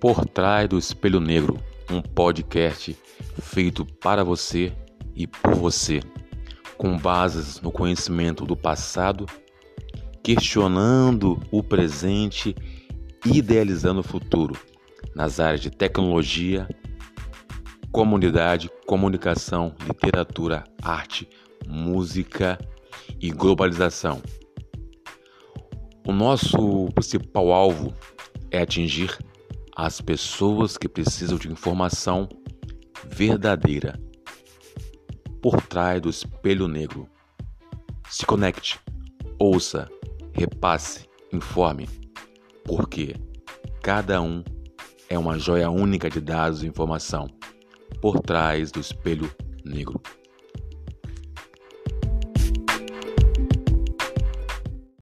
Por Trás do Espelho Negro, um podcast feito para você e por você, com bases no conhecimento do passado, questionando o presente e idealizando o futuro nas áreas de tecnologia, comunidade, comunicação, literatura, arte, música e globalização. O nosso principal alvo é atingir as pessoas que precisam de informação verdadeira por trás do espelho negro. Se conecte, ouça, repasse, informe, porque cada um é uma joia única de dados e informação por trás do espelho negro.